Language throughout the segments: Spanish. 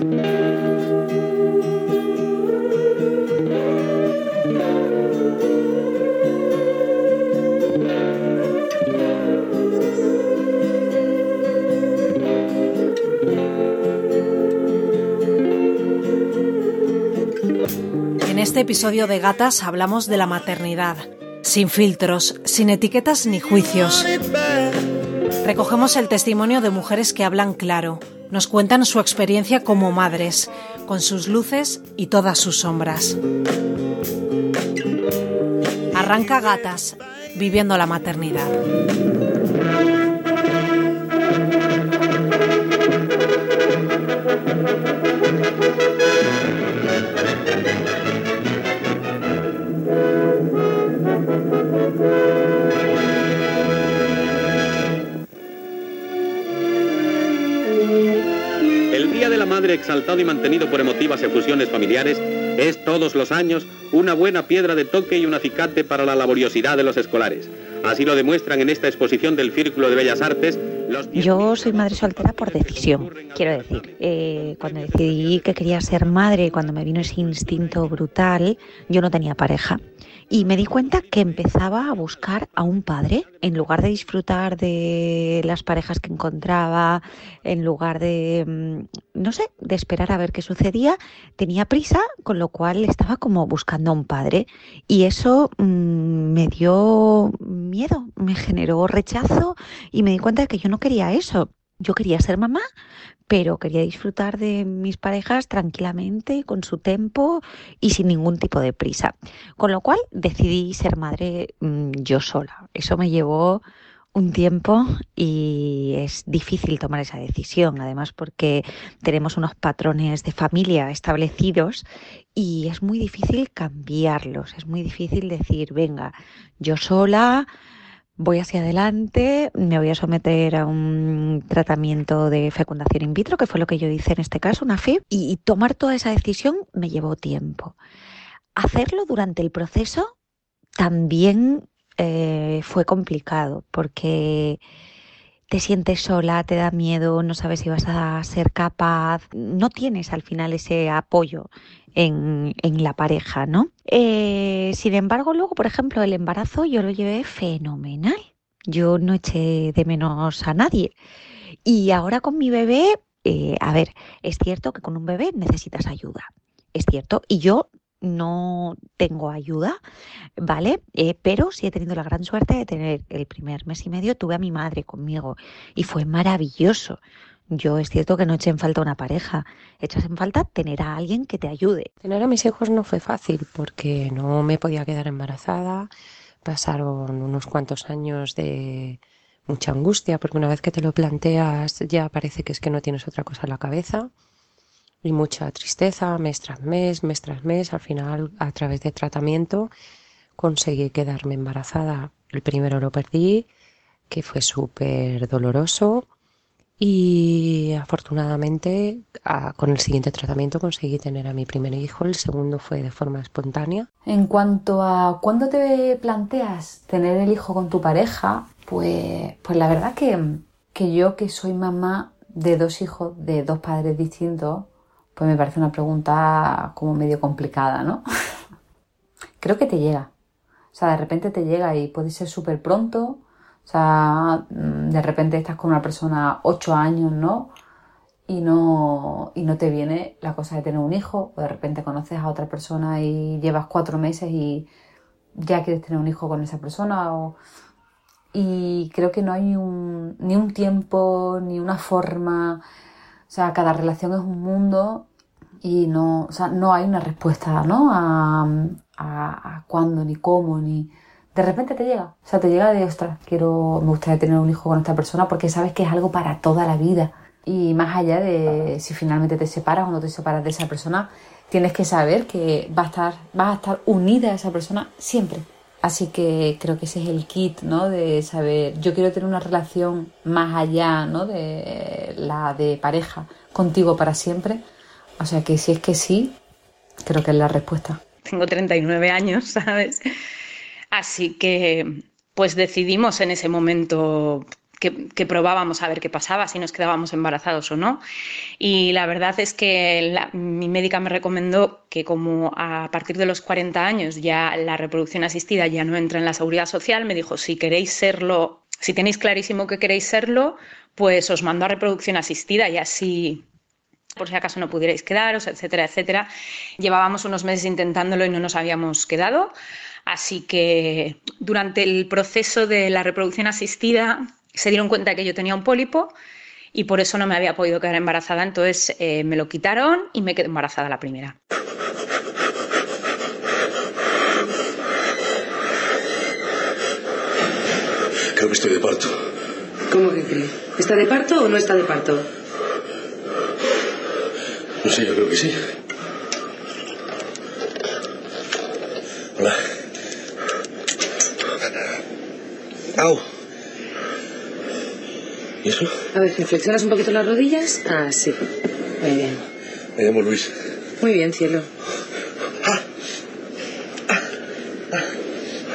En este episodio de Gatas hablamos de la maternidad, sin filtros, sin etiquetas ni juicios. Recogemos el testimonio de mujeres que hablan claro, nos cuentan su experiencia como madres, con sus luces y todas sus sombras. Arranca Gatas, viviendo la maternidad. Y mantenido por emotivas efusiones familiares, es todos los años una buena piedra de toque y un acicate para la laboriosidad de los escolares. Así lo demuestran en esta exposición del Círculo de Bellas Artes los Yo soy madre soltera por decisión, quiero decir. Eh, cuando decidí que quería ser madre, cuando me vino ese instinto brutal, yo no tenía pareja. Y me di cuenta que empezaba a buscar a un padre, en lugar de disfrutar de las parejas que encontraba, en lugar de, mm, no sé, de esperar a ver qué sucedía, tenía prisa, con lo cual estaba como buscando a un padre. Y eso mm, me dio miedo, me generó rechazo y me di cuenta de que yo no quería eso. Yo quería ser mamá, pero quería disfrutar de mis parejas tranquilamente, con su tiempo y sin ningún tipo de prisa. Con lo cual decidí ser madre mm, yo sola. Eso me llevó un tiempo y es difícil tomar esa decisión, además porque tenemos unos patrones de familia establecidos y es muy difícil cambiarlos, es muy difícil decir, venga, yo sola voy hacia adelante, me voy a someter a un tratamiento de fecundación in vitro, que fue lo que yo hice en este caso, una FIB, y, tomar toda esa decisión me llevó tiempo. Hacerlo durante el proceso también eh, fue complicado, porque te sientes sola, te da miedo, no sabes si vas a ser capaz, no tienes al final ese apoyo en, la pareja, ¿no? Eh, sin embargo, luego, por ejemplo, el embarazo yo lo llevé fenomenal. Yo no eché de menos a nadie. Y ahora con mi bebé, eh, a ver, es cierto que con un bebé necesitas ayuda. Es cierto. Y yo no tengo ayuda, ¿vale? Eh, pero sí he tenido la gran suerte de tener el primer mes y medio, tuve a mi madre conmigo y fue maravilloso. Yo es cierto que no eché en falta una pareja, echas en falta tener a alguien que te ayude. Tener a mis hijos no fue fácil porque no me podía quedar embarazada, pasaron unos cuantos años de mucha angustia porque una vez que te lo planteas ya parece que es que no tienes otra cosa en la cabeza y mucha tristeza mes tras mes, mes tras mes. Al final, a través de tratamiento, conseguí quedarme embarazada. El primero lo perdí, que fue súper doloroso. Y afortunadamente con el siguiente tratamiento conseguí tener a mi primer hijo, el segundo fue de forma espontánea. En cuanto a cuándo te planteas tener el hijo con tu pareja, pues, pues la verdad que, que yo que soy mamá de dos hijos de dos padres distintos, pues me parece una pregunta como medio complicada, ¿no? Creo que te llega. O sea, de repente te llega y puede ser súper pronto. O sea, mm, de repente estás con una persona ocho años, ¿no? Y no, y no te viene la cosa de tener un hijo. O de repente conoces a otra persona y llevas cuatro meses y ya quieres tener un hijo con esa persona. Y creo que no hay ni un tiempo, ni una forma. O sea, cada relación es un mundo y no, o sea, no hay una respuesta, ¿no? A, a, cuándo, ni cómo, ni... De repente te llega, o sea, te llega de, ostras, quiero, me gustaría tener un hijo con esta persona porque sabes que es algo para toda la vida. Y más allá de si finalmente te separas o no te separas de esa persona, tienes que saber que va a estar, vas a estar unida a esa persona siempre. Así que creo que ese es el kit, ¿no? De saber, yo quiero tener una relación más allá, ¿no? De la de pareja contigo para siempre o sea que si es que sí, creo que es la respuesta. Tengo 39 años, ¿sabes? Así que pues decidimos en ese momento que, probábamos a ver qué pasaba, si nos quedábamos embarazados o no. Y la verdad es que mi médica me recomendó que como a partir de los 40 años ya la reproducción asistida ya no entra en la seguridad social, me dijo, si queréis serlo, si tenéis clarísimo que queréis serlo, pues os mando a reproducción asistida y así por si acaso no pudierais quedaros, etcétera, etcétera. Llevábamos unos meses intentándolo y no nos habíamos quedado. Así que durante el proceso de la reproducción asistida se dieron cuenta que yo tenía un pólipo y por eso no me había podido quedar embarazada. Entonces eh, me lo quitaron y me quedé embarazada la primera. Creo que estoy de parto. ¿Cómo que cree? ¿Está de parto o no está de parto? No sé, yo creo que sí. Hola. ¡Au! ¿Y eso? A ver, flexionas un poquito las rodillas? Ah, sí. Muy bien. Me llamo Luis. Muy bien, cielo.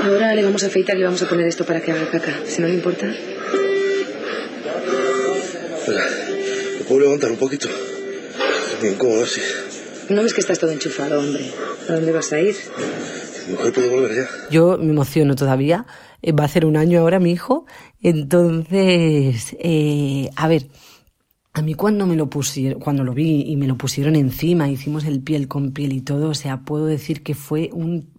Ahora le vamos a afeitar y le vamos a poner esto para que haga caca. Si no le importa. Espera, ¿me puedo levantar un poquito? No ves que estás todo enchufado, hombre. ¿A dónde vas a ir? Mi mujer puede volver ya. Yo me emociono todavía. Eh, va a hacer un año ahora mi hijo. Entonces, eh, a ver, a mí cuando me lo pusieron, cuando lo vi y me lo pusieron encima, hicimos el piel con piel y todo, o sea, puedo decir que fue un,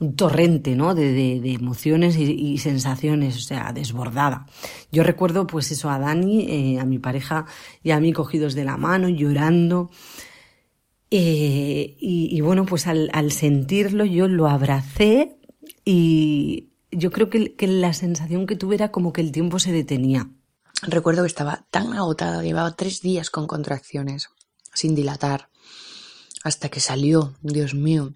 un torrente, ¿no? De, de, de emociones y, sensaciones, o sea, desbordada. Yo recuerdo, pues eso, a Dani, eh, a mi pareja y a mí cogidos de la mano, llorando. Eh, y, y, bueno, pues al, al sentirlo yo lo abracé y yo creo que, que, la sensación que tuve era como que el tiempo se detenía. Recuerdo que estaba tan agotada, llevaba tres días con contracciones, sin dilatar, hasta que salió, Dios mío.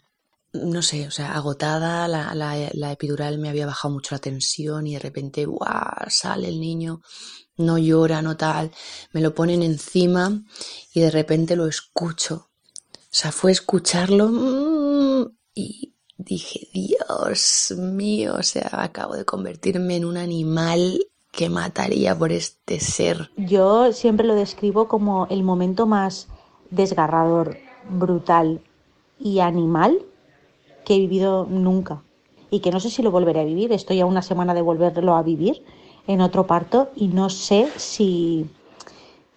No sé, o sea, agotada, la, la, la epidural me había bajado mucho la tensión y de repente, ¡guau! sale el niño, no llora, no tal, me lo ponen encima y de repente lo escucho. O sea, fue escucharlo mmm, y dije, Dios mío, o sea, acabo de convertirme en un animal que mataría por este ser. Yo siempre lo describo como el momento más desgarrador, brutal y animal que he vivido nunca. Y que no sé si lo volveré a vivir. Estoy a una semana de volverlo a vivir en otro parto y no sé si,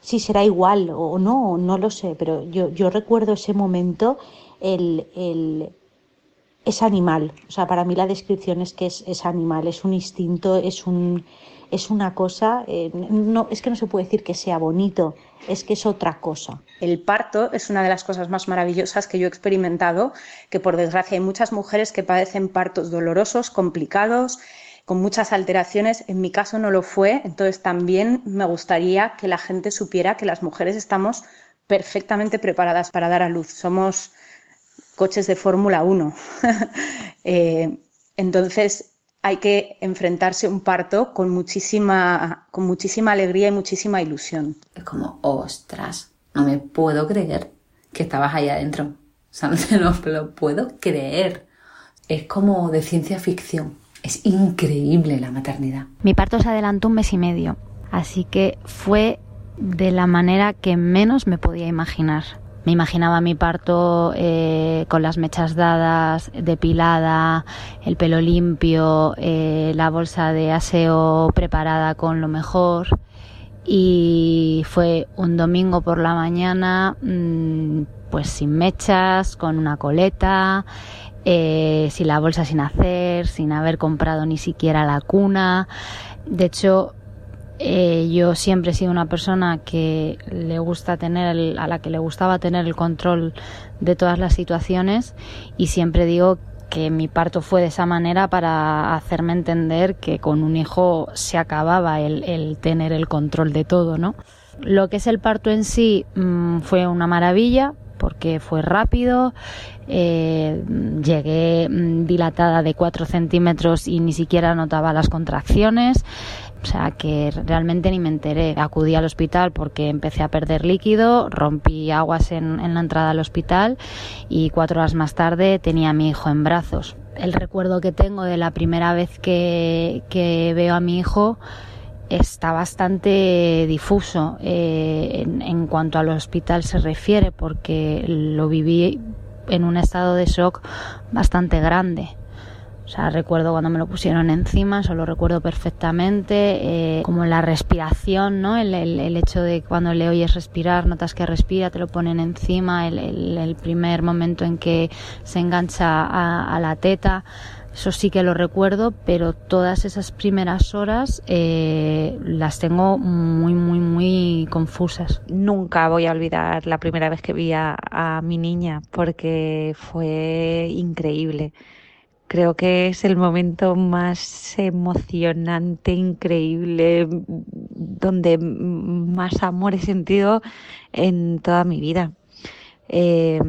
si será igual o no, no lo sé. Pero yo, yo recuerdo ese momento, el, el, es animal. O sea, para mí la descripción es que es, es animal, es un instinto, es un es una cosa, eh, no, es que no se puede decir que sea bonito, es que es otra cosa. El parto es una de las cosas más maravillosas que yo he experimentado, que por desgracia hay muchas mujeres que padecen partos dolorosos, complicados, con muchas alteraciones. En mi caso no lo fue, entonces también me gustaría que la gente supiera que las mujeres estamos perfectamente preparadas para dar a luz. Somos coches de Fórmula 1. eh, entonces, hay que enfrentarse a un parto con muchísima, con muchísima alegría y muchísima ilusión. Es como, ostras, no me puedo creer que estabas ahí adentro. O sea, no te lo puedo creer. Es como de ciencia ficción. Es increíble la maternidad. Mi parto se adelantó un mes y medio, así que fue de la manera que menos me podía imaginar. Me imaginaba mi parto eh, con las mechas dadas, depilada, el pelo limpio, eh, la bolsa de aseo preparada con lo mejor. Y fue un domingo por la mañana, mmm, pues sin mechas, con una coleta, eh, sin la bolsa sin hacer, sin haber comprado ni siquiera la cuna. De hecho, eh, yo siempre he sido una persona que le gusta tener el, a la que le gustaba tener el control de todas las situaciones y siempre digo que mi parto fue de esa manera para hacerme entender que con un hijo se acababa el, el tener el control de todo, ¿no? Lo que es el parto en sí mmm, fue una maravilla porque fue rápido, eh, llegué dilatada de 4 centímetros y ni siquiera notaba las contracciones. O sea que realmente ni me enteré. Acudí al hospital porque empecé a perder líquido, rompí aguas en, en la entrada al hospital y cuatro horas más tarde tenía a mi hijo en brazos. El recuerdo que tengo de la primera vez que, que veo a mi hijo está bastante difuso eh, en, en, cuanto al hospital se refiere, porque lo viví en un estado de shock bastante grande. O sea, recuerdo cuando me lo pusieron encima, eso lo recuerdo perfectamente, eh, como la respiración, ¿no? El, el, el, hecho de cuando le oyes respirar, notas que respira, te lo ponen encima, el, el primer momento en que se engancha a, a, la teta, eso sí que lo recuerdo, pero todas esas primeras horas eh, las tengo muy, muy, muy confusas. Nunca voy a olvidar la primera vez que vi a, a mi niña, porque fue increíble creo que es el momento más emocionante, increíble, donde más amor he sentido en toda mi vida. Eh,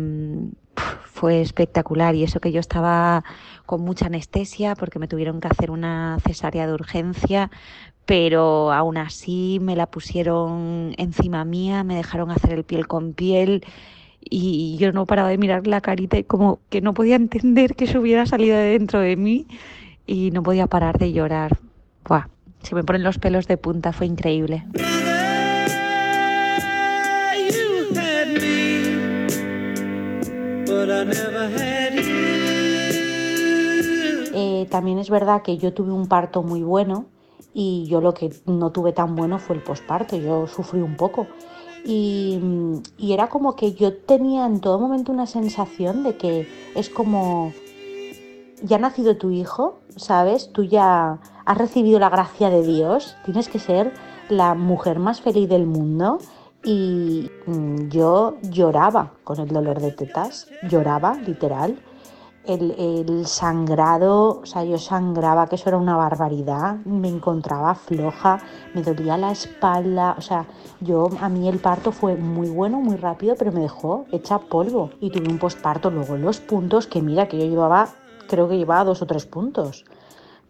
fue espectacular y eso que yo estaba con mucha anestesia porque me tuvieron que hacer una cesárea de urgencia, pero aún así me la pusieron encima mía, me dejaron hacer el piel con piel y yo no paraba de mirar la carita y como que no podía entender que eso hubiera salido de dentro de mí y no podía parar de llorar. Buah, se me ponen los pelos de punta, fue increíble. Eh, también es verdad que yo tuve un parto muy bueno y yo lo que no tuve tan bueno fue el posparto, yo sufrí un poco. Y, era como que yo tenía en todo momento una sensación de que es como, ya ha nacido tu hijo, ¿sabes? Tú ya has recibido la gracia de Dios, tienes que ser la mujer más feliz del mundo. Y yo lloraba con el dolor de tetas, lloraba literal el, sangrado, o sea, yo sangraba, que eso era una barbaridad, me encontraba floja, me dolía la espalda, o sea, yo, a mí el parto fue muy bueno, muy rápido, pero me dejó hecha polvo y tuve un posparto luego los puntos, que mira, que yo llevaba, creo que llevaba dos o tres puntos.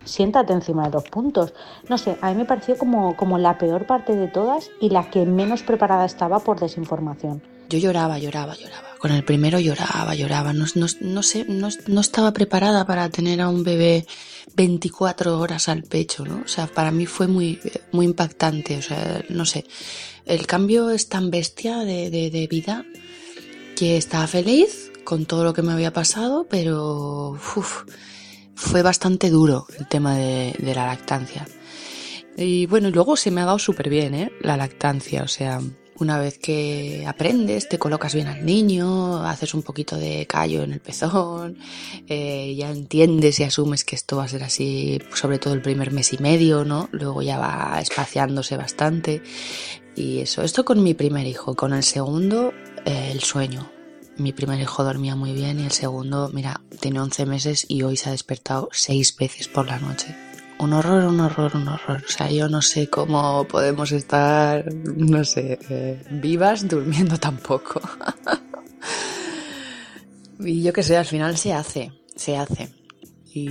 Siéntate encima de los puntos. No sé, a mí me pareció como, como la peor parte de todas y la que menos preparada estaba por desinformación. Yo lloraba, lloraba, lloraba. Con el primero lloraba, lloraba. No, sé, no, estaba preparada para tener a un bebé 24 horas al pecho, ¿no? O sea, para mí fue muy, muy impactante. O sea, no sé. El cambio es tan bestia de, de, de vida que estaba feliz con todo lo que me había pasado, pero fue bastante duro el tema de, de la lactancia. Y bueno, luego se me ha dado súper bien, ¿eh? La lactancia, o sea, una vez que aprendes, te colocas bien al niño, haces un poquito de callo en el pezón, eh, ya entiendes y asumes que esto va a ser así, sobre todo el primer mes y medio, ¿no? Luego ya va espaciándose bastante. Y eso, esto con mi primer hijo. Con el segundo, eh, el sueño. Mi primer hijo dormía muy bien y el segundo, mira, tiene 11 meses y hoy se ha despertado seis veces por la noche un horror, un horror, un horror. O sea, yo no sé cómo podemos estar, no sé, eh, vivas durmiendo tampoco. y yo que sé, al final se hace, se hace. Y,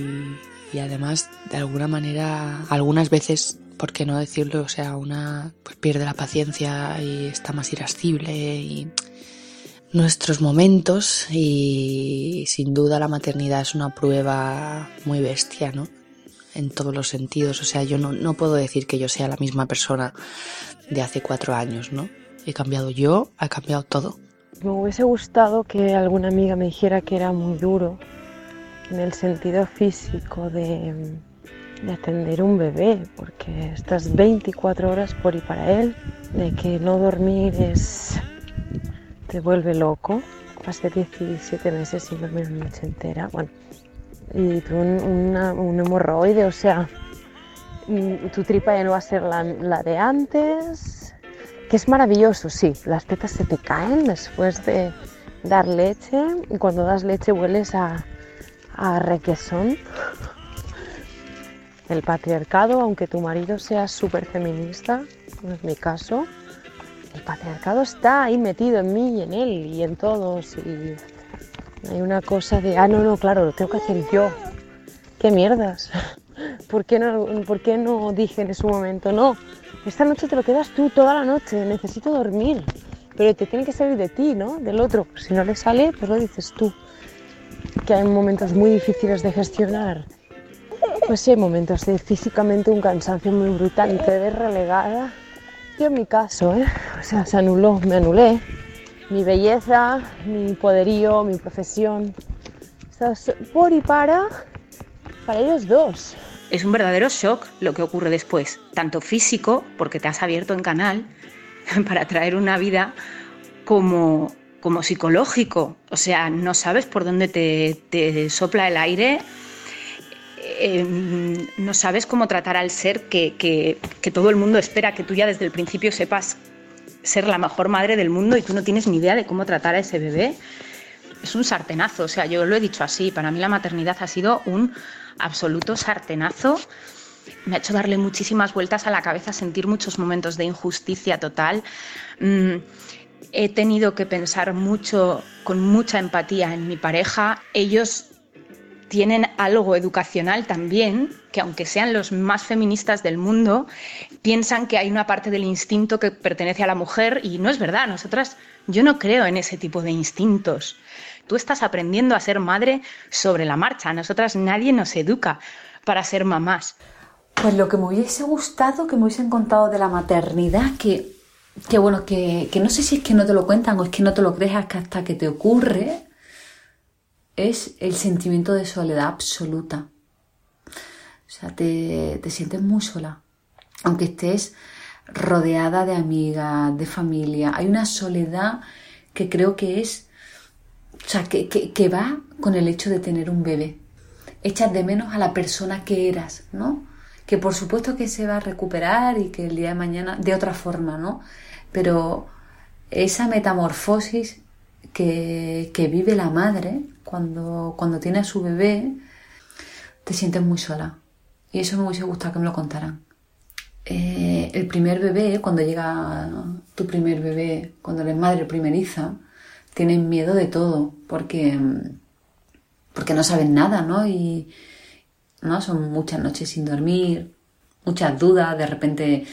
y, además, de alguna manera, algunas veces, ¿por qué no decirlo? O sea, una pues pierde la paciencia y está más irascible y nuestros momentos y sin duda la maternidad es una prueba muy bestia, ¿no? En todos los sentidos. O sea, yo no, no puedo decir que yo sea la misma persona de hace cuatro años, ¿no? He cambiado yo, ha cambiado todo. Me hubiese gustado que alguna amiga me dijera que era muy duro en el sentido físico de, de atender un bebé, porque estás 24 horas por y para él, de que no dormir es te vuelve loco. Pasé 17 meses sin dormir una noche entera. Bueno, y tuve un, hemorroide, o sea, tu tripa ya no va a ser la, la, de antes, que es maravilloso, sí, las tetas se te caen después de dar leche y cuando das leche hueles a, a requesón. El patriarcado, aunque tu marido sea súper feminista, no es mi caso, el patriarcado está ahí metido en mí y en él y en todos y hay una cosa de, ah, no, no, claro, lo tengo que hacer yo. ¿Qué mierdas? ¿Por qué no, por qué no dije en ese momento, no, esta noche te lo quedas tú toda la noche, necesito dormir? Pero te tiene que salir de ti, ¿no? Del otro. Si no le sale, pues lo dices tú. Que hay momentos muy difíciles de gestionar Pues sí, hay momentos de físicamente un cansancio muy brutal y te ves relegada. Yo en mi caso, ¿eh? O sea, se anuló, me anulé. Mi belleza, mi poderío, mi profesión. Estás por y para, para ellos dos. Es un verdadero shock lo que ocurre después, tanto físico, porque te has abierto en canal para traer una vida, como, como psicológico. O sea, no sabes por dónde te, sopla el aire Em, no sabes cómo tratar al ser que, que, todo el mundo espera que tú ya desde el principio sepas ser la mejor madre del mundo y tú no tienes ni idea de cómo tratar a ese bebé. Es un sartenazo, o sea, yo lo he dicho así, para mí la maternidad ha sido un absoluto sartenazo. Me ha hecho darle muchísimas vueltas a la cabeza, sentir muchos momentos de injusticia total. Mm, he tenido que pensar mucho, con mucha empatía en mi pareja. Ellos tienen algo educacional también, que aunque sean los más feministas del mundo, piensan que hay una parte del instinto que pertenece a la mujer y no es verdad. Nosotras, yo no creo en ese tipo de instintos. Tú estás aprendiendo a ser madre sobre la marcha. Nosotras nadie nos educa para ser mamás. Pues lo que me hubiese gustado que me hubiesen contado de la maternidad, que, que bueno, que, que no sé si es que no te lo cuentan o es que no te lo crees hasta que te ocurre, es el sentimiento de soledad absoluta. O sea, te, sientes muy sola. Aunque estés rodeada de amigas, de familia. Hay una soledad que creo que es, o sea, que, que, va con el hecho de tener un bebé. Echas de menos a la persona que eras, ¿no? Que por supuesto que se va a recuperar y que el día de mañana, de otra forma, ¿no? Pero esa metamorfosis que, vive la madre cuando, cuando tiene a su bebé, te sientes muy sola. Y eso me hubiese gustado que me lo contaran. Eh, el primer bebé, cuando llega tu primer bebé, cuando eres madre primeriza, tienes miedo de todo, porque, porque no sabes nada, ¿no? Y ¿no? son muchas noches sin dormir, muchas dudas, de repente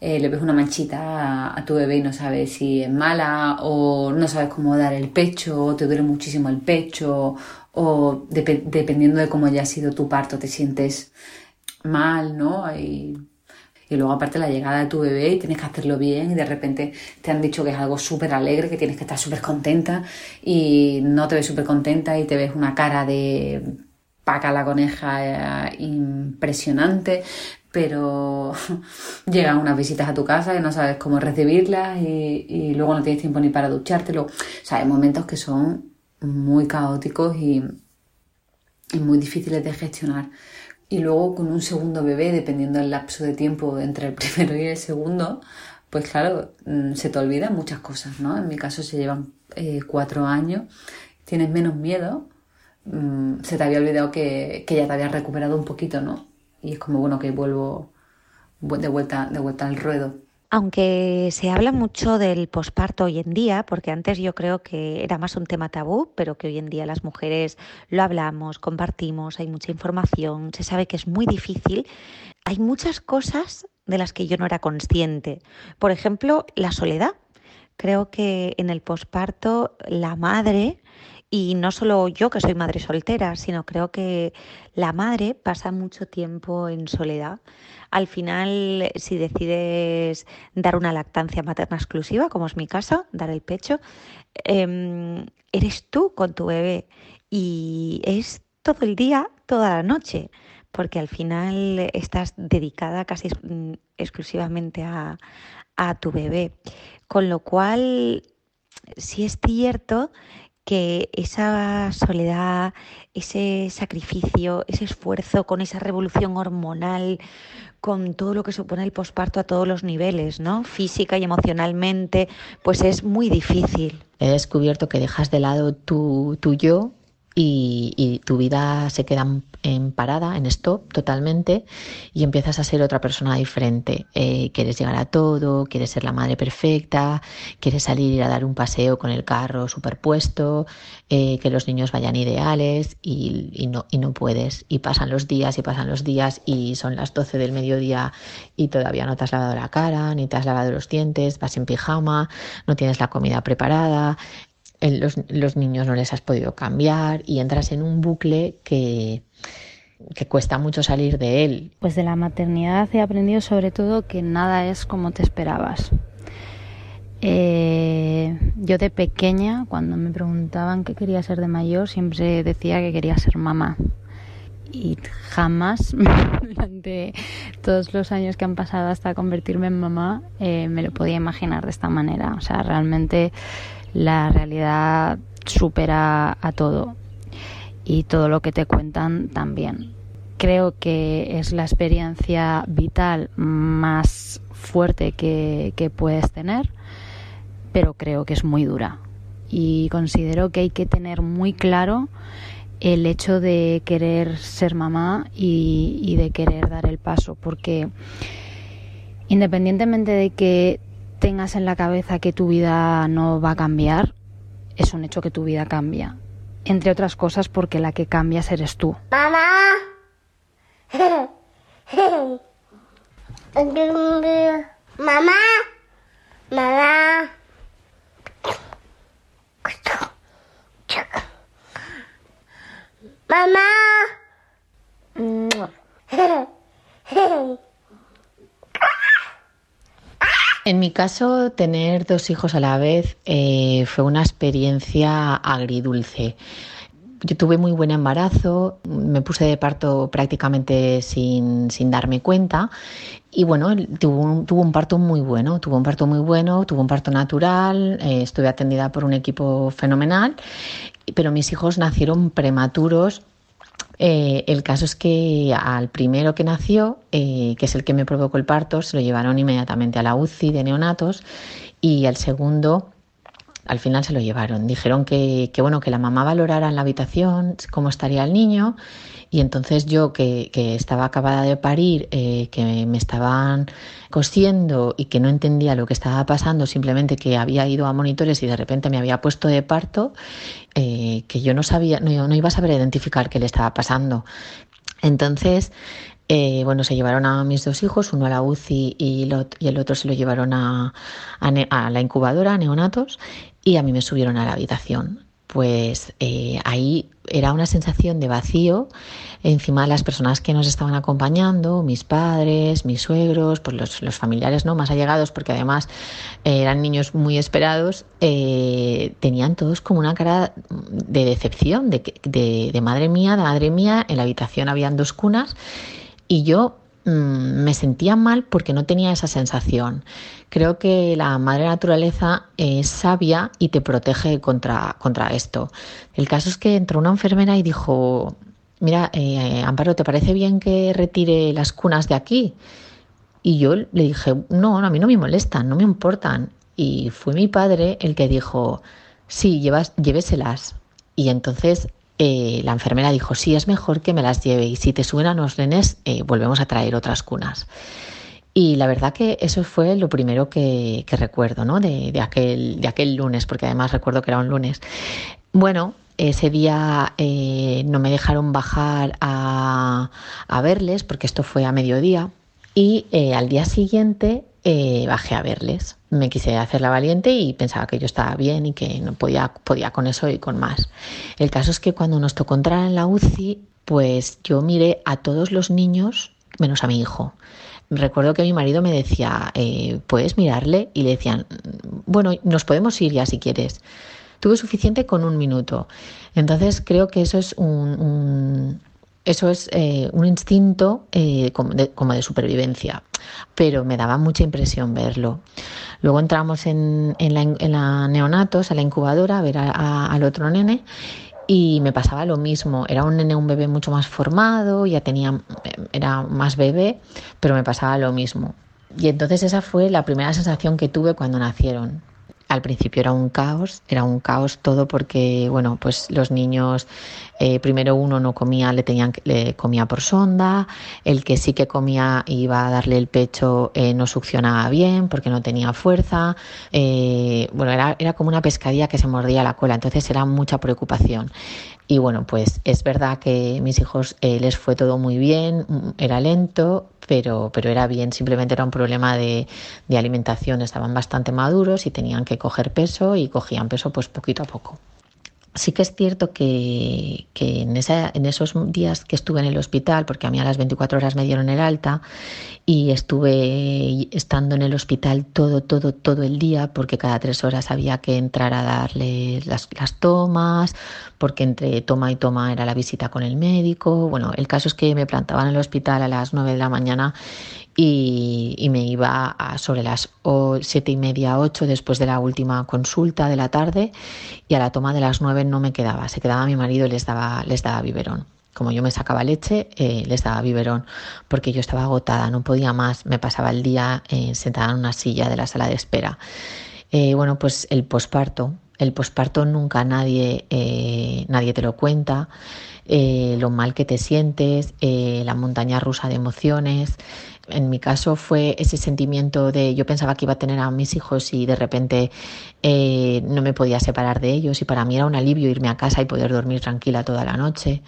eh, le ves una manchita a, tu bebé y no sabes si es mala o no sabes cómo dar el pecho o te duele muchísimo el pecho o dependiendo de cómo haya sido tu parto te sientes mal, ¿no? Y, y luego aparte la llegada de tu bebé y tienes que hacerlo bien y de repente te han dicho que es algo súper alegre, que tienes que estar súper contenta y no te ves súper contenta y te ves una cara de paca la coneja eh, impresionante, pero llegan unas visitas a tu casa y no sabes cómo recibirlas y, luego no tienes tiempo ni para duchártelo. O sea, hay momentos que son muy caóticos y, muy difíciles de gestionar. Y luego con un segundo bebé, dependiendo del lapso de tiempo entre el primero y el segundo, pues claro, mm, se te olvidan muchas cosas, ¿no? En mi caso se llevan eh, cuatro años, tienes menos miedo, mm, se te había olvidado que, que ya te habías recuperado un poquito, ¿no? Y es como bueno que vuelvo de vuelta, de vuelta al ruedo. Aunque se habla mucho del posparto hoy en día, porque antes yo creo que era más un tema tabú, pero que hoy en día las mujeres lo hablamos, compartimos, hay mucha información, se sabe que es muy difícil, hay muchas cosas de las que yo no era consciente. Por ejemplo, la soledad. Creo que en el posparto la madre y no solo yo, que soy madre soltera, sino creo que la madre pasa mucho tiempo en soledad. Al final, si decides dar una lactancia materna exclusiva, como es mi caso, dar el pecho, em, eres tú con tu bebé y es todo el día, toda la noche, porque al final estás dedicada casi exclusivamente a, a tu bebé. Con lo cual, si es cierto que esa soledad, ese sacrificio, ese esfuerzo con esa revolución hormonal, con todo lo que supone el posparto a todos los niveles, ¿no? Física y emocionalmente, pues es muy difícil. He descubierto que dejas de lado tu, tu yo y, tu vida se queda en parada, en stop totalmente y empiezas a ser otra persona diferente. Eh, quieres llegar a todo, quieres ser la madre perfecta, quieres salir a dar un paseo con el carro superpuesto, eh, que los niños vayan ideales y, no, y no puedes. Y pasan los días y pasan los días y son las 12 del mediodía y todavía no te has lavado la cara, ni te has lavado los dientes, vas en pijama, no tienes la comida preparada, los, niños no les has podido cambiar y entras en un bucle que, que cuesta mucho salir de él. Pues de la maternidad he aprendido sobre todo que nada es como te esperabas. Eh, yo de pequeña, cuando me preguntaban qué quería ser de mayor, siempre decía que quería ser mamá. Y jamás, durante todos los años que han pasado hasta convertirme en mamá, eh, me lo podía imaginar de esta manera. O sea, realmente la realidad supera a todo y todo lo que te cuentan también. Creo que es la experiencia vital más fuerte que, puedes tener, pero creo que es muy dura. Y considero que hay que tener muy claro el hecho de querer ser mamá y de querer dar el paso, porque independientemente de que tengas en la cabeza que tu vida no va a cambiar, es un hecho que tu vida cambia. Entre otras cosas porque la que cambias eres tú. Mamá. Mamá. Mamá. Mamá. En mi caso, tener dos hijos a la vez eh, fue una experiencia agridulce. Yo tuve muy buen embarazo, me puse de parto prácticamente sin, darme cuenta y bueno, tuvo un, tuvo un, parto muy bueno, tuvo un parto muy bueno, tuvo un parto natural, eh, estuve atendida por un equipo fenomenal, pero mis hijos nacieron prematuros eh, el caso es que al primero que nació, eh, que es el que me provocó el parto, se lo llevaron inmediatamente a la UCI de neonatos y al segundo al final se lo llevaron. Dijeron que, bueno, que la mamá valorara en la habitación cómo estaría el niño y entonces yo que, estaba acabada de parir, eh, que me estaban cosiendo y que no entendía lo que estaba pasando, simplemente que había ido a monitores y de repente me había puesto de parto, eh, que yo no sabía, no, no iba a saber identificar qué le estaba pasando. Entonces, eh, bueno, se llevaron a mis dos hijos, uno a la UCI y, el otro se lo llevaron a, a, la incubadora, a neonatos, y a mí me subieron a la habitación. Pues eh, ahí era una sensación de vacío. Encima las personas que nos estaban acompañando, mis padres, mis suegros, pues los, familiares no más allegados, porque además eh, eran niños muy esperados, tenían todos como una cara de decepción, de, de, de madre mía, de madre mía, en la habitación habían dos cunas y yo mm, me sentía mal porque no tenía esa sensación. Creo que la madre naturaleza es sabia y te protege contra, contra esto. El caso es que entró una enfermera y dijo, mira, eh, Amparo, ¿te parece bien que retire las cunas de aquí? Y yo le dije, no, a mí no me molestan, no me importan. Y fue mi padre el que dijo, sí, llevas, lléveselas. Y entonces eh, la enfermera dijo, sí, es mejor que me las lleve y si te suben a los nenes, eh, volvemos a traer otras cunas. Y la verdad que eso fue lo primero que, recuerdo ¿no? de, aquel, de aquel lunes, porque además recuerdo que era un lunes. Bueno, ese día eh, no me dejaron bajar a, a, verles, porque esto fue a mediodía, y al día siguiente bajé a verles me quise hacer la valiente y pensaba que yo estaba bien y que no podía, podía con eso y con más. El caso es que cuando nos tocó entrar en la UCI, pues yo miré a todos los niños menos a mi hijo. Recuerdo que mi marido me decía, eh, ¿puedes mirarle? Y le decían, bueno, nos podemos ir ya si quieres. Tuve suficiente con un minuto. Entonces creo que eso es un eso es eh, un instinto eh, como, de, supervivencia, pero me daba mucha impresión verlo. Luego entramos en, la, neonatos, a la incubadora, a ver al otro nene y me pasaba lo mismo. Era un nene, un bebé mucho más formado, ya tenía, era más bebé, pero me pasaba lo mismo. Y entonces esa fue la primera sensación que tuve cuando nacieron. Al principio era un caos, era un caos todo porque, bueno, pues los niños, eh, primero uno no comía, le tenían, le comía por sonda, el que sí que comía iba a darle el pecho eh, no succionaba bien porque no tenía fuerza, eh, bueno, era, era como una pescadilla que se mordía la cola, entonces era mucha preocupación. Y bueno, pues es verdad que mis hijos les fue todo muy bien, era lento, pero, pero era bien, simplemente era un problema de, alimentación, estaban bastante maduros y tenían que coger peso y cogían peso pues poquito a poco. Sí que es cierto que, que en, esa, en, esos días que estuve en el hospital, porque a mí a las 24 horas me dieron el alta y estuve estando en el hospital todo, todo, todo el día, porque cada tres horas había que entrar a darle las, las tomas, porque entre toma y toma era la visita con el médico. Bueno, el caso es que me plantaban en el hospital a las 9 de la mañana y, me iba a sobre las siete y media, ocho después de la última consulta de la tarde y a la toma de las nueve no me quedaba, se quedaba mi marido y les daba, daba biberón. Como yo me sacaba leche, eh, les daba biberón porque yo estaba agotada, no podía más, me pasaba el día eh, sentada en una silla de la sala de espera. Eh, bueno, pues el posparto, el posparto nunca nadie, nadie te lo cuenta. lo mal que te sientes, la montaña rusa de emociones, en mi caso fue ese sentimiento de yo pensaba que iba a tener a mis hijos y de repente eh, no me podía separar de ellos y para mí era un alivio irme a casa y poder dormir tranquila toda la noche,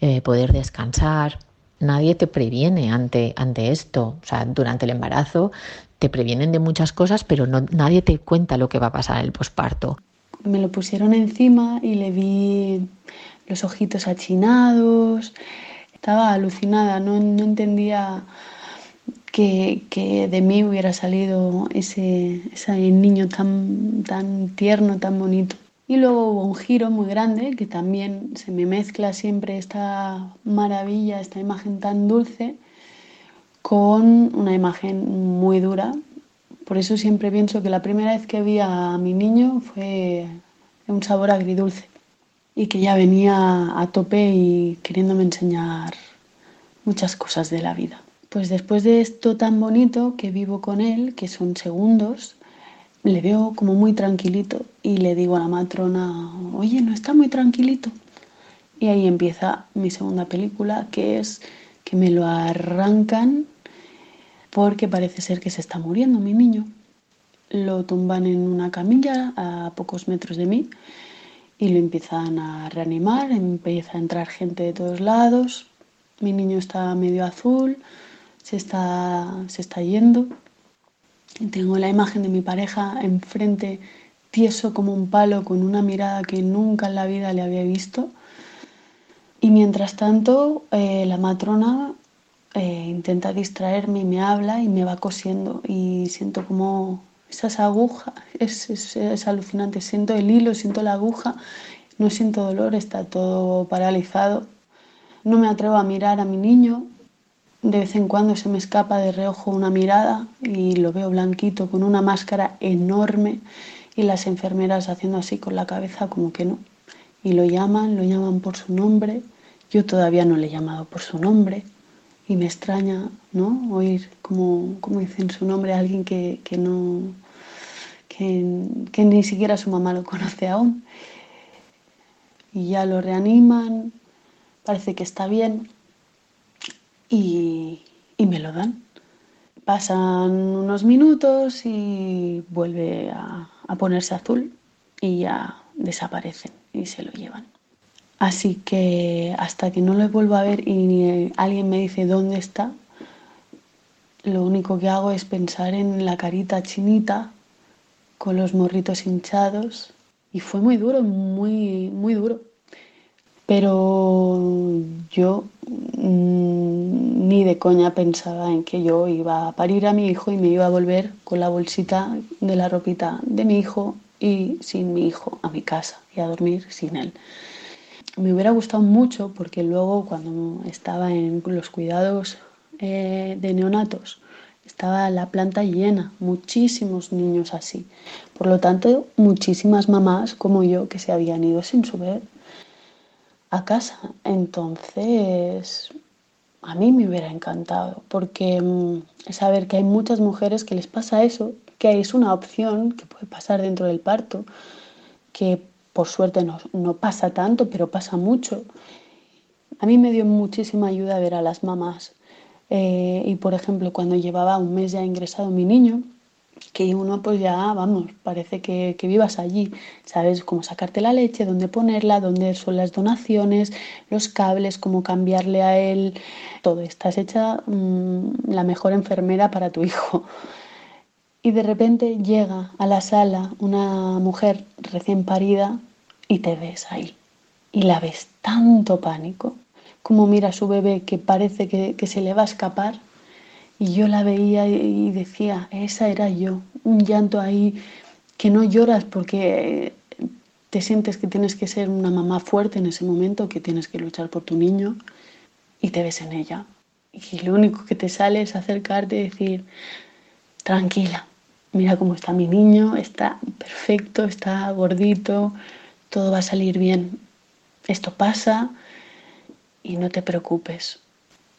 eh, poder descansar. Nadie te previene ante, ante esto. O sea, durante el embarazo te previenen de muchas cosas, pero no, nadie te cuenta lo que va a pasar en el posparto. Me lo pusieron encima y le vi los ojitos achinados. Estaba alucinada, no, no entendía que, de mí hubiera salido ese, niño tan, tan tierno, tan bonito. Y luego hubo un giro muy grande que también se me mezcla siempre esta maravilla, esta imagen tan dulce con una imagen muy dura. Por eso siempre pienso que la primera vez que vi a mi niño fue un sabor agridulce y que ya venía a tope y queriéndome enseñar muchas cosas de la vida. Pues después de esto tan bonito que vivo con él, que son segundos, le veo como muy tranquilito y le digo a la matrona, oye, no está muy tranquilito. Y ahí empieza mi segunda película, que es que me lo arrancan porque parece ser que se está muriendo mi niño. Lo tumban en una camilla a pocos metros de mí y lo empiezan a reanimar, empieza a entrar gente de todos lados. Mi niño está medio azul, se está, se está yendo. Tengo la imagen de mi pareja enfrente, tieso como un palo, con una mirada que nunca en la vida le había visto. Y mientras tanto, eh, la matrona eh, intenta distraerme y me habla y me va cosiendo. Y siento como esas agujas, es, es, es alucinante. Siento el hilo, siento la aguja, no siento dolor, está todo paralizado. No me atrevo a mirar a mi niño, de vez en cuando se me escapa de reojo una mirada y lo veo blanquito con una máscara enorme y las enfermeras haciendo así con la cabeza como que no. Y lo llaman, lo llaman por su nombre. Yo todavía no le he llamado por su nombre y me extraña ¿no? oír como, como dicen su nombre a alguien que, que no que, que ni siquiera su mamá lo conoce aún. Y ya lo reaniman, parece que está bien, y, me lo dan. Pasan unos minutos y vuelve a, ponerse azul y ya desaparecen y se lo llevan. Así que hasta que no lo vuelvo a ver y alguien me dice dónde está, lo único que hago es pensar en la carita chinita con los morritos hinchados y fue muy duro, muy, muy duro. Pero yo mm, ni de coña pensaba en que yo iba a parir a mi hijo y me iba a volver con la bolsita de la ropita de mi hijo y sin mi hijo a mi casa y a dormir sin él. Me hubiera gustado mucho porque luego cuando estaba en los cuidados eh, de neonatos estaba la planta llena, muchísimos niños así. Por lo tanto, muchísimas mamás como yo que se habían ido sin su bebé a casa. Entonces, a mí me hubiera encantado, porque mm, saber que hay muchas mujeres que les pasa eso, que es una opción que puede pasar dentro del parto, que por suerte no, no pasa tanto, pero pasa mucho. A mí me dio muchísima ayuda ver a las mamás. Eh, y por ejemplo, cuando llevaba un mes ya ingresado mi niño, que uno pues ya, vamos, parece que, vivas allí, sabes cómo sacarte la leche, dónde ponerla, dónde son las donaciones, los cables, cómo cambiarle a él, todo, estás hecha mm, la mejor enfermera para tu hijo. Y de repente llega a la sala una mujer recién parida y te ves ahí. Y la ves tanto pánico, como mira a su bebé que parece que, que se le va a escapar y yo la veía y decía, esa era yo, un llanto ahí que no lloras porque te sientes que tienes que ser una mamá fuerte en ese momento, que tienes que luchar por tu niño y te ves en ella. Y lo único que te sale es acercarte y decir, tranquila, mira cómo está mi niño, está perfecto, está gordito, todo va a salir bien. Esto pasa y no te preocupes,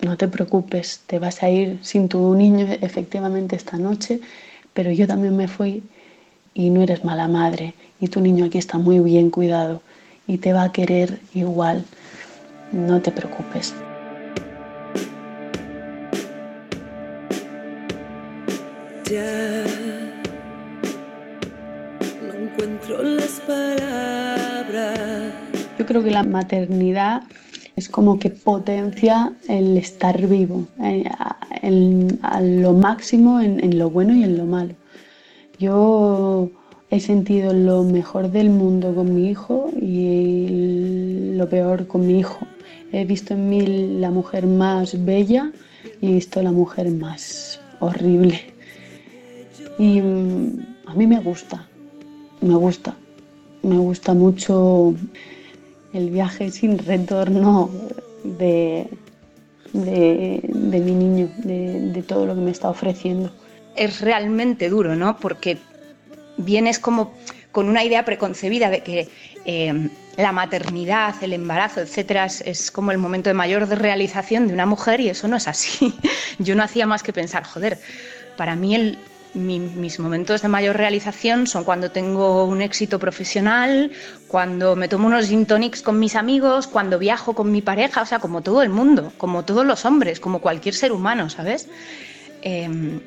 no te preocupes, te vas a ir sin tu niño efectivamente esta noche, pero yo también me fui y no eres mala madre y tu niño aquí está muy bien cuidado y te va a querer igual, no te preocupes. Ya no encuentro las palabras. Yo creo que la maternidad es como que potencia el estar vivo eh, a lo máximo en, lo bueno y en lo malo. Yo he sentido lo mejor del mundo con mi hijo y lo peor con mi hijo. He visto en mí la mujer más bella y he visto la mujer más horrible. Y mm, a mí me gusta, me gusta, me gusta mucho el viaje sin retorno de, de, mi niño, de, todo lo que me está ofreciendo. Es realmente duro, ¿no? Porque vienes como con una idea preconcebida de que eh, la maternidad, el embarazo, etcétera, es, como el momento de mayor realización de una mujer y eso no es así. Yo no hacía más que pensar, joder, para mí el, mis momentos de mayor realización son cuando tengo un éxito profesional, cuando me tomo unos gin tonics con mis amigos, cuando viajo con mi pareja, o sea, como todo el mundo, como todos los hombres, como cualquier ser humano, ¿sabes? Em,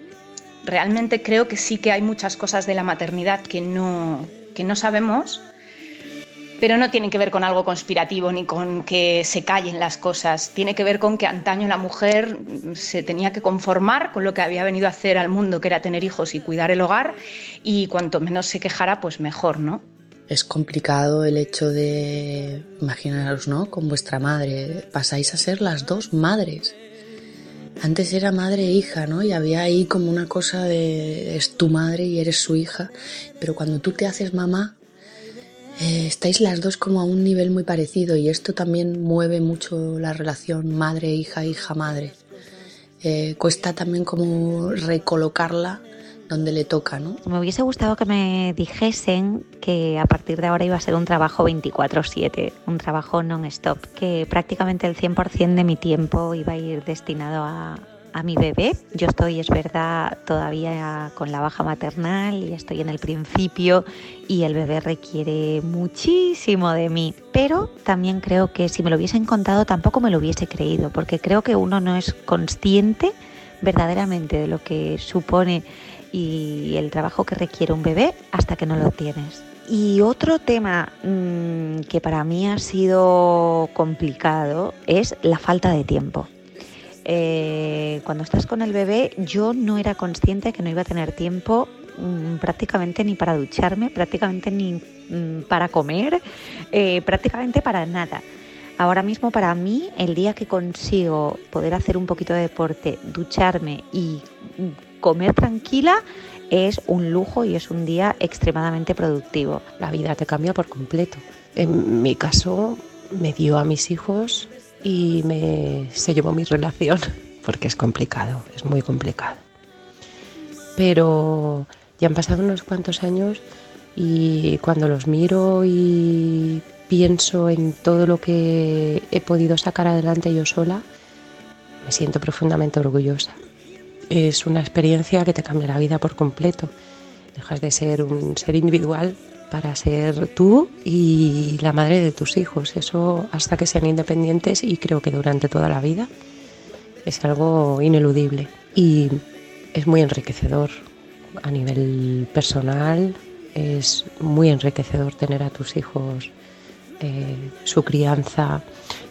realmente creo que sí que hay muchas cosas de la maternidad que no, que no sabemos pero no tiene que ver con algo conspirativo ni con que se callen las cosas. Tiene que ver con que antaño la mujer se tenía que conformar con lo que había venido a hacer al mundo, que era tener hijos y cuidar el hogar, y cuanto menos se quejara, pues mejor, ¿no? Es complicado el hecho de, imaginaros, ¿no? Con vuestra madre, pasáis a ser las dos madres. Antes era madre e hija, ¿no? Y había ahí como una cosa de es tu madre y eres su hija, pero cuando tú te haces mamá, eh, estáis las dos como a un nivel muy parecido y esto también mueve mucho la relación madre-hija, hija-madre. Eh, cuesta también como recolocarla donde le toca, ¿no? Me hubiese gustado que me dijesen que a partir de ahora iba a ser un trabajo 24/7, un trabajo non-stop, que prácticamente el 100% de mi tiempo iba a ir destinado a, a mi bebé. Yo estoy, es verdad, todavía con la baja maternal y estoy en el principio y el bebé requiere muchísimo de mí. Pero también creo que si me lo hubiesen contado tampoco me lo hubiese creído, porque creo que uno no es consciente verdaderamente de lo que supone y el trabajo que requiere un bebé hasta que no lo tienes. Y otro tema mmm, que para mí ha sido complicado es la falta de tiempo. Eh, cuando estás con el bebé yo no era consciente que no iba a tener tiempo mm, prácticamente ni para ducharme, prácticamente ni mm, para comer, eh, prácticamente para nada. Ahora mismo para mí el día que consigo poder hacer un poquito de deporte, ducharme y mm, comer tranquila, es un lujo y es un día extremadamente productivo. La vida te cambia por completo. En mi caso, me dio a mis hijos y me, se llevó mi relación, porque es complicado, es muy complicado. Pero ya han pasado unos cuantos años y cuando los miro y pienso en todo lo que he podido sacar adelante yo sola, me siento profundamente orgullosa. Es una experiencia que te cambia la vida por completo. Dejas de ser un ser individual para ser tú y la madre de tus hijos. Eso hasta que sean independientes y creo que durante toda la vida es algo ineludible y es muy enriquecedor a nivel personal. Es muy enriquecedor tener a tus hijos, eh, su crianza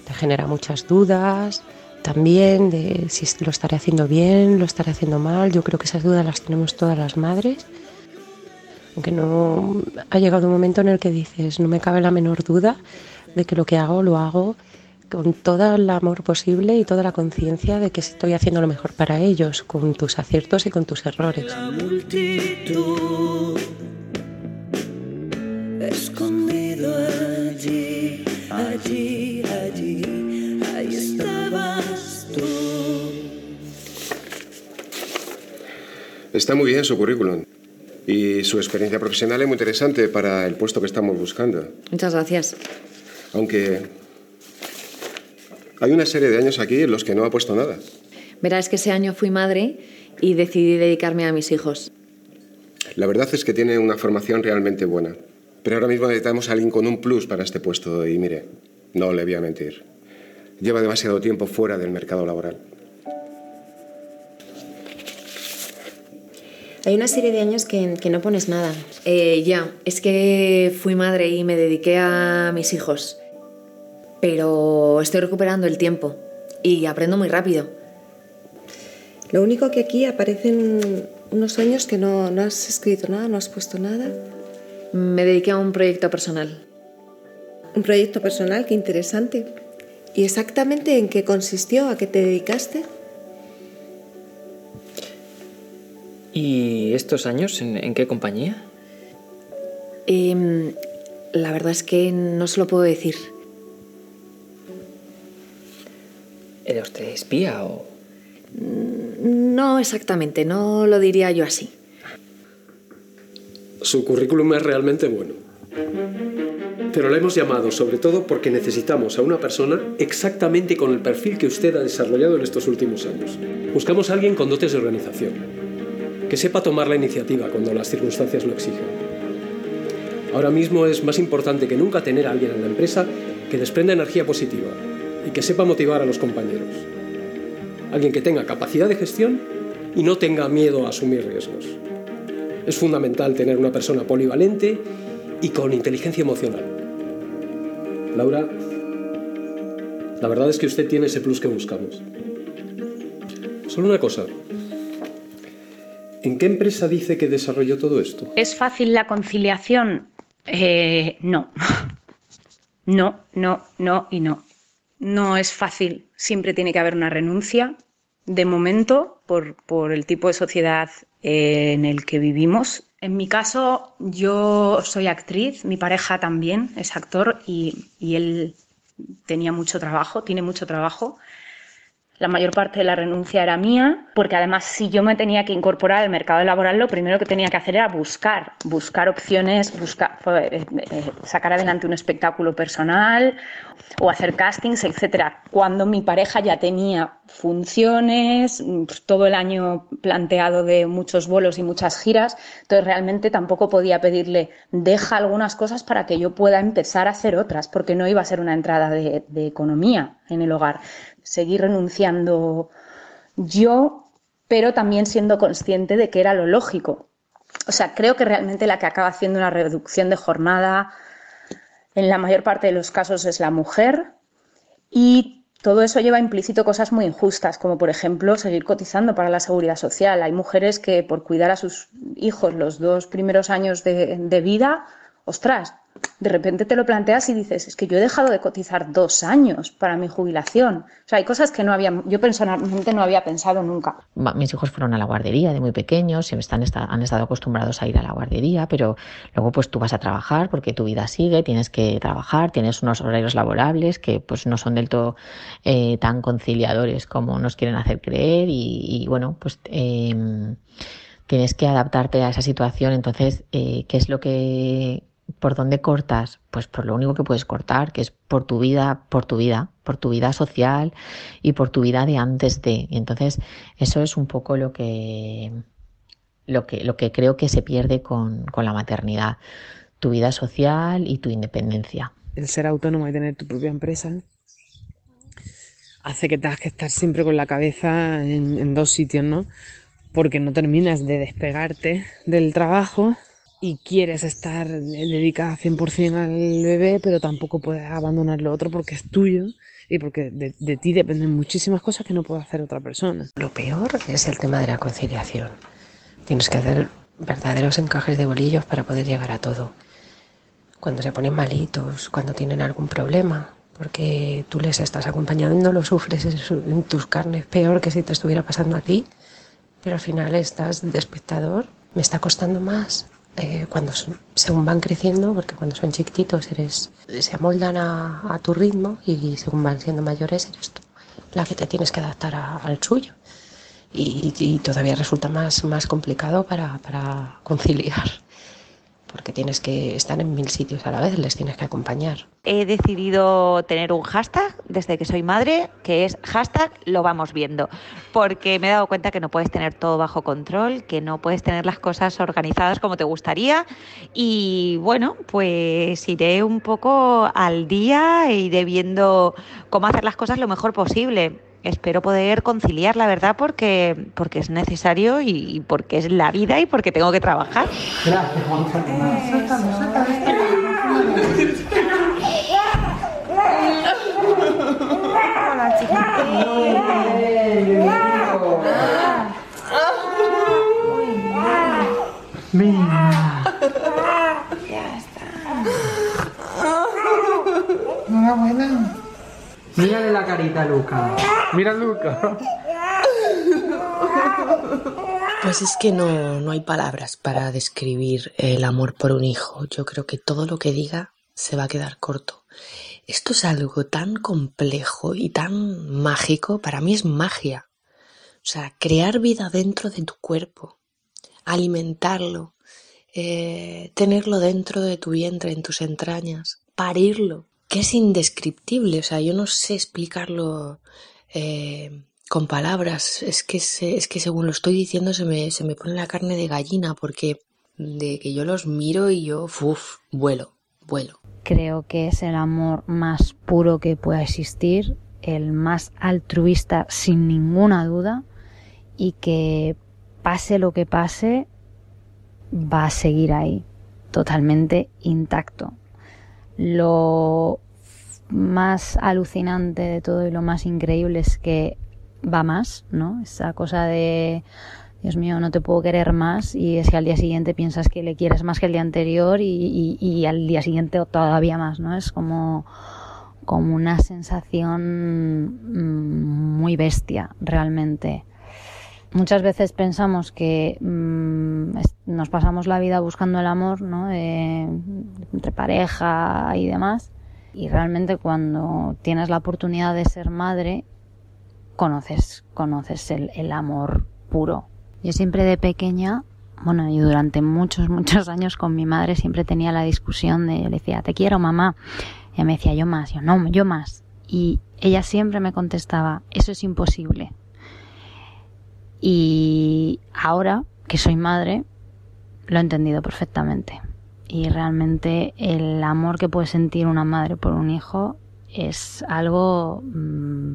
te genera muchas dudas, también de si lo estaré haciendo bien, lo estaré haciendo mal. Yo creo que esas dudas las tenemos todas las madres Aunque no ha llegado un momento en el que dices, no me cabe la menor duda de que lo que hago lo hago con todo el amor posible y toda la conciencia de que estoy haciendo lo mejor para ellos, con tus aciertos y con tus errores. La multitud escondido allí, allí, allí, ahí estabas tú. Está muy bien su currículum. Y su experiencia profesional es muy interesante para el puesto que estamos buscando. Muchas gracias. Aunque hay una serie de años aquí en los que no ha puesto nada. Verás que ese año fui madre y decidí dedicarme a mis hijos. La verdad es que tiene una formación realmente buena. Pero ahora mismo necesitamos a alguien con un plus para este puesto y mire, no le voy a mentir. Lleva demasiado tiempo fuera del mercado laboral. Hay una serie de años que, que no pones nada. Eh, ya, es que fui madre y me dediqué a mis hijos. Pero estoy recuperando el tiempo y aprendo muy rápido. Lo único que aquí aparecen unos años que no, no has escrito nada, no has puesto nada. Me dediqué a un proyecto personal. Un proyecto personal, qué interesante. ¿Y exactamente en qué consistió? ¿A qué te dedicaste? ¿Y estos años en, en qué compañía? Em, la verdad es que no se lo puedo decir. ¿Era usted espía o...? No exactamente, no lo diría yo así. Su currículum es realmente bueno. Pero le hemos llamado sobre todo porque necesitamos a una persona exactamente con el perfil que usted ha desarrollado en estos últimos años. Buscamos a alguien con dotes de organización, que sepa tomar la iniciativa cuando las circunstancias lo exigen. Ahora mismo es más importante que nunca tener a alguien en la empresa que desprenda energía positiva y que sepa motivar a los compañeros. Alguien que tenga capacidad de gestión y no tenga miedo a asumir riesgos. Es fundamental tener una persona polivalente y con inteligencia emocional. Laura, la verdad es que usted tiene ese plus que buscamos. Solo una cosa. ¿En qué empresa dice que desarrolló todo esto? ¿Es fácil la conciliación? Eh, no. No, no, no y no. No es fácil. Siempre tiene que haber una renuncia. De momento, por, por el tipo de sociedad eh, en el que vivimos. En mi caso, yo soy actriz, mi pareja también es actor y, y él tenía mucho trabajo, tiene mucho trabajo. La mayor parte de la renuncia era mía, porque además si yo me tenía que incorporar al mercado laboral, lo primero que tenía que hacer era buscar, buscar opciones, buscar, eh, eh, sacar adelante un espectáculo personal o hacer castings, etcétera. Cuando mi pareja ya tenía funciones, pues, todo el año planteado de muchos vuelos y muchas giras, entonces realmente tampoco podía pedirle deja algunas cosas para que yo pueda empezar a hacer otras, porque no iba a ser una entrada de economía en el hogar seguir renunciando yo, pero también siendo consciente de que era lo lógico. O sea, creo que realmente la que acaba haciendo una reducción de jornada en la mayor parte de los casos es la mujer y todo eso lleva implícito cosas muy injustas, como por ejemplo seguir cotizando para la seguridad social. Hay mujeres que por cuidar a sus hijos los dos primeros años de, de vida, ostras, de repente te lo planteas y dices, es que yo he dejado de cotizar dos años para mi jubilación. O sea, hay cosas que no había, yo personalmente no había pensado nunca. Mis hijos fueron a la guardería de muy pequeños, siempre están, han estado acostumbrados a ir a la guardería, pero luego pues tú vas a trabajar porque tu vida sigue, tienes que trabajar, tienes unos horarios laborables que pues no son del todo eh, tan conciliadores como nos quieren hacer creer y, bueno, pues... Eh, tienes que adaptarte a esa situación. Entonces, eh, ¿qué es lo que ¿Por dónde cortas? Pues por lo único que puedes cortar, que es por tu vida, por tu vida, por tu vida social y por tu vida de antes de. Entonces, eso es un poco lo que, lo que, lo que creo que se pierde con, con la maternidad. Tu vida social y tu independencia. El ser autónomo y tener tu propia empresa hace que tengas que estar siempre con la cabeza en dos sitios, ¿no? Porque no terminas de despegarte del trabajo y quieres estar dedicada 100% al bebé, pero tampoco puedes abandonar lo otro porque es tuyo y porque de, de, ti dependen muchísimas cosas que no puede hacer otra persona. Lo peor es el tema de la conciliación. Tienes que hacer verdaderos encajes de bolillos para poder llegar a todo. Cuando se ponen malitos, cuando tienen algún problema, porque tú les estás acompañando, lo sufres en tus carnes peor que si te estuviera pasando a ti, pero al final estás de espectador. Me está costando más eh, cuando según van creciendo, porque cuando son chiquititos eres, se amoldan a, tu ritmo y según van siendo mayores eres tú la que te tienes que adaptar a- al suyo. Y, y todavía resulta más, más complicado para conciliar, porque tienes que estar en mil sitios a la vez, les tienes que acompañar. He decidido tener un hashtag desde que soy madre, que es hashtag lo vamos viendo, porque me he dado cuenta que no puedes tener todo bajo control, que no puedes tener las cosas organizadas como te gustaría y bueno, pues iré un poco al día e iré viendo cómo hacer las cosas lo mejor posible. Espero poder conciliar, la verdad, porque, porque es necesario y, y porque es la vida y porque tengo que trabajar. Mira. Ya está. Enhorabuena. Mírale la carita a Luca. Mira a Luca. Pues es que no, no hay palabras para describir el amor por un hijo. Yo creo que todo lo que diga se va a quedar corto. Esto es algo tan complejo y tan mágico. Para mí es magia. O sea, crear vida dentro de tu cuerpo, alimentarlo, eh, tenerlo dentro de tu vientre, en tus entrañas, parirlo, que es indescriptible. O sea, yo no sé explicarlo eh, con palabras. Es que, se- es que según lo estoy diciendo se me, se me pone la carne de gallina porque de que yo los miro y yo, uff, vuelo, vuelo. Creo que es el amor más puro que pueda existir, el más altruista sin ninguna duda y que pase lo que pase va a seguir ahí, totalmente intacto. Lo más alucinante de todo y lo más increíble es que va más, ¿no? Esa cosa de Dios mío, no te puedo querer más y es que al día siguiente piensas que le quieres más que el día anterior y, y- y al día siguiente todavía más, ¿no? Es como, como una sensación mm, muy bestia, realmente. Muchas veces pensamos que mm, nos pasamos la vida buscando el amor, ¿no? Eh, entre pareja y demás. Y realmente cuando tienes la oportunidad de ser madre, conoces, conoces el, el amor puro. Yo siempre de pequeña, bueno, y durante muchos, muchos años con mi madre siempre tenía la discusión de, yo le decía, te quiero mamá. Y ella me decía, yo más, yo no, yo más. Y ella siempre me contestaba, eso es imposible. Y ahora que soy madre, lo he entendido perfectamente. Y realmente el amor que puede sentir una madre por un hijo es algo mm,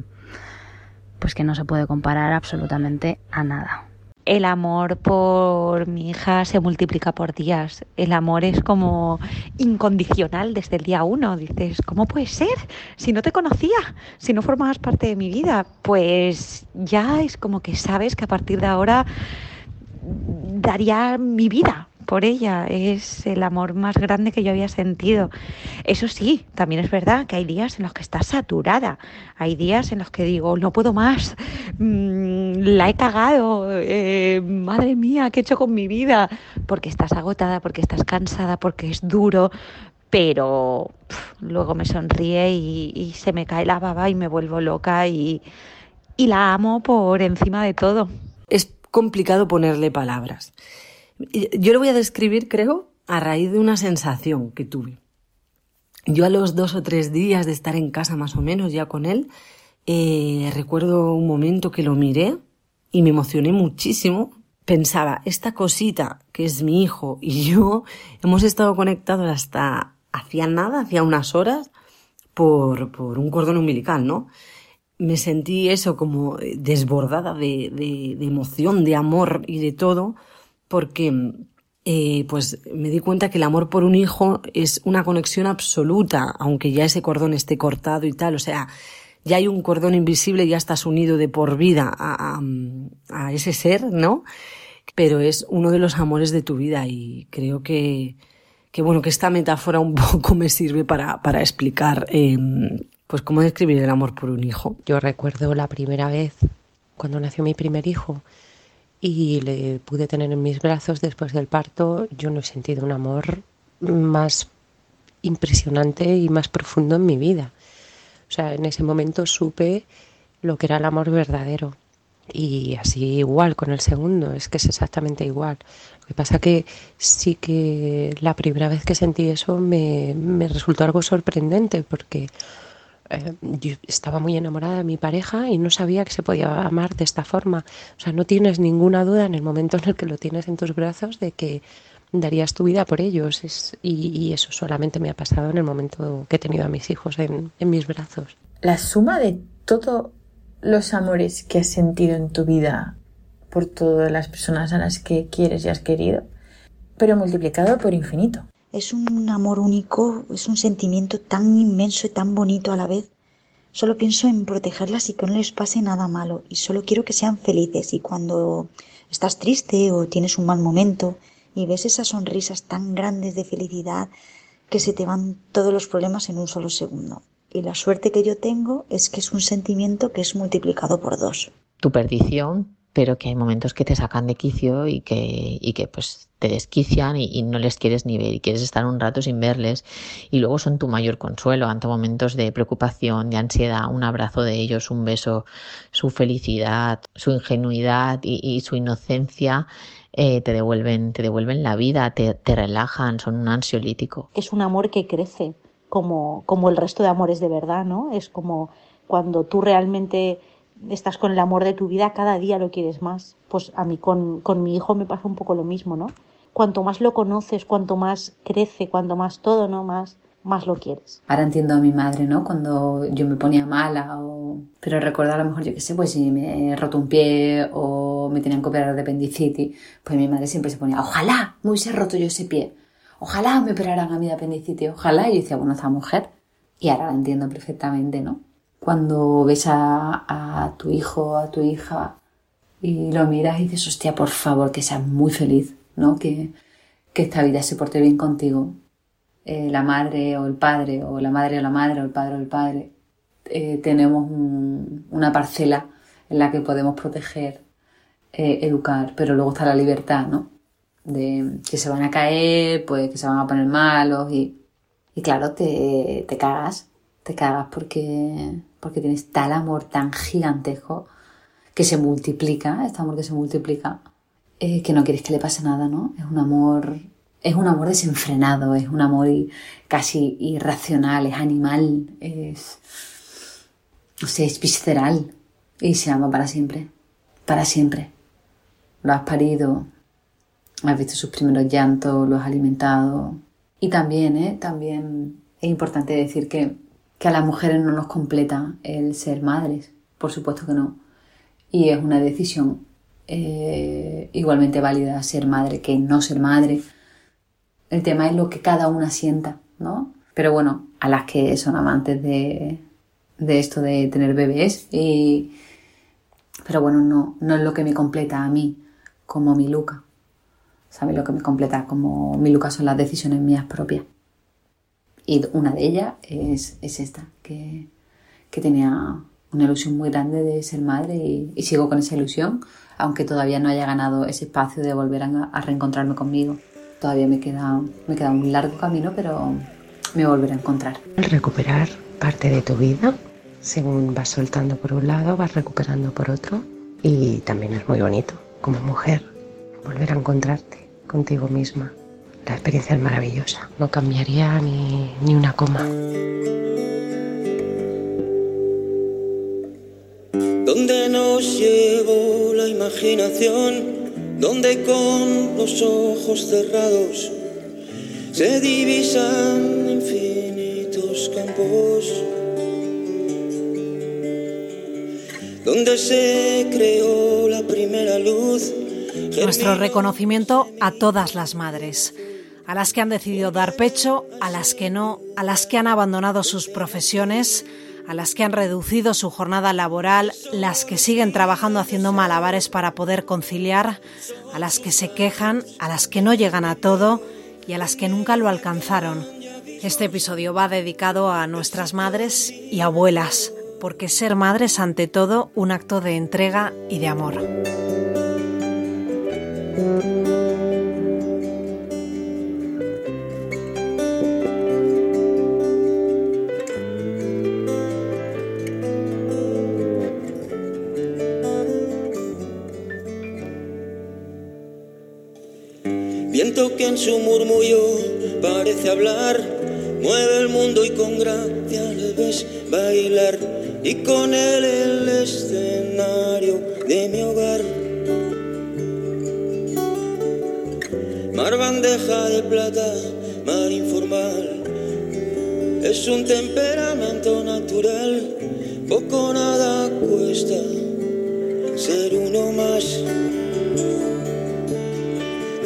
pues que no se puede comparar absolutamente a nada. El amor por mi hija se multiplica por días. El amor es como incondicional desde el día uno. Dices, ¿cómo puede ser? Si no te conocía, si no formabas parte de mi vida, pues ya es como que sabes que a partir de ahora daría mi vida por ella. Es el amor más grande que yo había sentido. Eso sí, también es verdad que hay días en los que estás saturada. Hay días en los que digo, no puedo más, mm, la he cagado, eh, madre mía, ¿qué he hecho con mi vida? Porque estás agotada, porque estás cansada, porque es duro. Pero luego me sonríe y, y se me cae la baba y me vuelvo loca y, y la amo por encima de todo. Es complicado ponerle palabras. Yo lo voy a describir, creo, a raíz de una sensación que tuve. Yo a los dos o tres días de estar en casa más o menos ya con él, eh, recuerdo un momento que lo miré y me emocioné muchísimo. Pensaba, esta cosita que es mi hijo y yo hemos estado conectados hasta hacía nada, hacía unas horas, por, por un cordón umbilical, ¿no? Me sentí eso como desbordada de, de, de emoción, de amor y de todo, porque eh, pues me di cuenta que el amor por un hijo es una conexión absoluta, aunque ya ese cordón esté cortado y tal, o sea, ya hay un cordón invisible, ya estás unido de por vida a, a, a ese ser, ¿no? pero es uno de los amores de tu vida y creo que, que bueno, que esta metáfora un poco me sirve para, para explicar eh, pues cómo describir el amor por un hijo. Yo recuerdo la primera vez cuando nació mi primer hijo y le pude tener en mis brazos después del parto, yo no he sentido un amor más impresionante y más profundo en mi vida. O sea, en ese momento supe lo que era el amor verdadero. Y así igual con el segundo, es que es exactamente igual. Lo que pasa que sí que la primera vez que sentí eso me, me resultó algo sorprendente porque eh, yo estaba muy enamorada de mi pareja y no sabía que se podía amar de esta forma. O sea, no tienes ninguna duda en el momento en el que lo tienes en tus brazos de que darías tu vida por ellos. Es, y, eso solamente me ha pasado en el momento que he tenido a mis hijos en, en mis brazos. La suma de todos los amores que has sentido en tu vida por todas las personas a las que quieres y has querido, pero multiplicado por infinito. Es un amor único, es un sentimiento tan inmenso y tan bonito a la vez. Solo pienso en protegerlas y que no les pase nada malo y solo quiero que sean felices y cuando estás triste o tienes un mal momento y ves esas sonrisas tan grandes de felicidad que se te van todos los problemas en un solo segundo. Y la suerte que yo tengo es que es un sentimiento que es multiplicado por dos. Tu perdición, pero que hay momentos que te sacan de quicio y que, y que pues te desquician y, no les quieres ni ver y quieres estar un rato sin verles y luego son tu mayor consuelo ante momentos de preocupación, de ansiedad, un abrazo de ellos, un beso, su felicidad, su ingenuidad y, y su inocencia eh, te devuelven, te devuelven la vida, te, te relajan, son un ansiolítico. Es un amor que crece como, como el resto de amores de verdad, ¿no? Es como cuando tú realmente estás con el amor de tu vida, cada día lo quieres más. Pues a mí con, con mi hijo me pasa un poco lo mismo, ¿no? Cuanto más lo conoces, cuanto más crece, cuanto más todo, ¿no? Más, más lo quieres. Ahora entiendo a mi madre, ¿no? Cuando yo me ponía mala o... Pero recuerdo a lo mejor, yo qué sé, pues si me he roto un pie o me tenían que operar de apendicitis, pues mi madre siempre se ponía, ojalá me hubiese roto yo ese pie, ojalá me operaran a mí de apendicitis, ojalá. Y yo decía, bueno, esa mujer. Y ahora la entiendo perfectamente, ¿no? Cuando ves a, tu hijo, a tu hija y lo miras y dices, hostia, por favor, que seas muy feliz, ¿no? Que, que esta vida se porte bien contigo, eh, la madre o el padre, o la madre o la madre, o el padre o el padre, eh, tenemos un, una parcela en la que podemos proteger, eh, educar, pero luego está la libertad, ¿no? De que se van a caer, pues que se van a poner malos y, y claro, te, te cagas, te cagas porque, porque tienes tal amor tan gigantesco que se multiplica, este amor que se multiplica, que no quieres que le pase nada, ¿no? Es un amor es un amor desenfrenado, es un amor casi irracional, es animal, es, o sea, es visceral y se ama para siempre, para siempre. Lo has parido, has visto sus primeros llantos, lo has alimentado. Y también, ¿eh? También es importante decir que, que a las mujeres no nos completa el ser madres, por supuesto que no. Y es una decisión eh, igualmente válida ser madre que no ser madre el tema es lo que cada una sienta, ¿no? Pero bueno, a las que son amantes de, de esto de tener bebés y... Pero bueno, no, no es lo que me completa a mí como mi Luca. ¿Sabes? Lo que me completa como mi Luca son las decisiones mías propias. Y una de ellas es, es esta, que, que, tenía una ilusión muy grande de ser madre y, y, sigo con esa ilusión, aunque todavía no haya ganado ese espacio de volver a, a reencontrarme conmigo todavía me queda, me queda un largo camino, pero me volveré a encontrar. Recuperar parte de tu vida, según vas soltando por un lado, vas recuperando por otro. Y también es muy bonito, como mujer, volver a encontrarte contigo misma. La experiencia es maravillosa, no cambiaría ni, ni una coma. Donde nos llevó la imaginación donde con los ojos cerrados se divisan infinitos campos, donde se creó la primera luz. Nuestro reconocimiento a todas las madres, a las que han decidido dar pecho, a las que no, a las que han abandonado sus profesiones, a las que han reducido su jornada laboral, las que siguen trabajando haciendo malabares para poder conciliar, a las que se quejan, a las que no llegan a todo y a las que nunca lo alcanzaron. Este episodio va dedicado a nuestras madres y abuelas, porque ser madre es ante todo un acto de entrega y de amor. En su murmullo parece hablar, mueve el mundo y con gracia le ves bailar y con él el escenario de mi hogar. Mar bandeja de plata, mar informal, es un temperamento natural, poco nada cuesta ser uno más.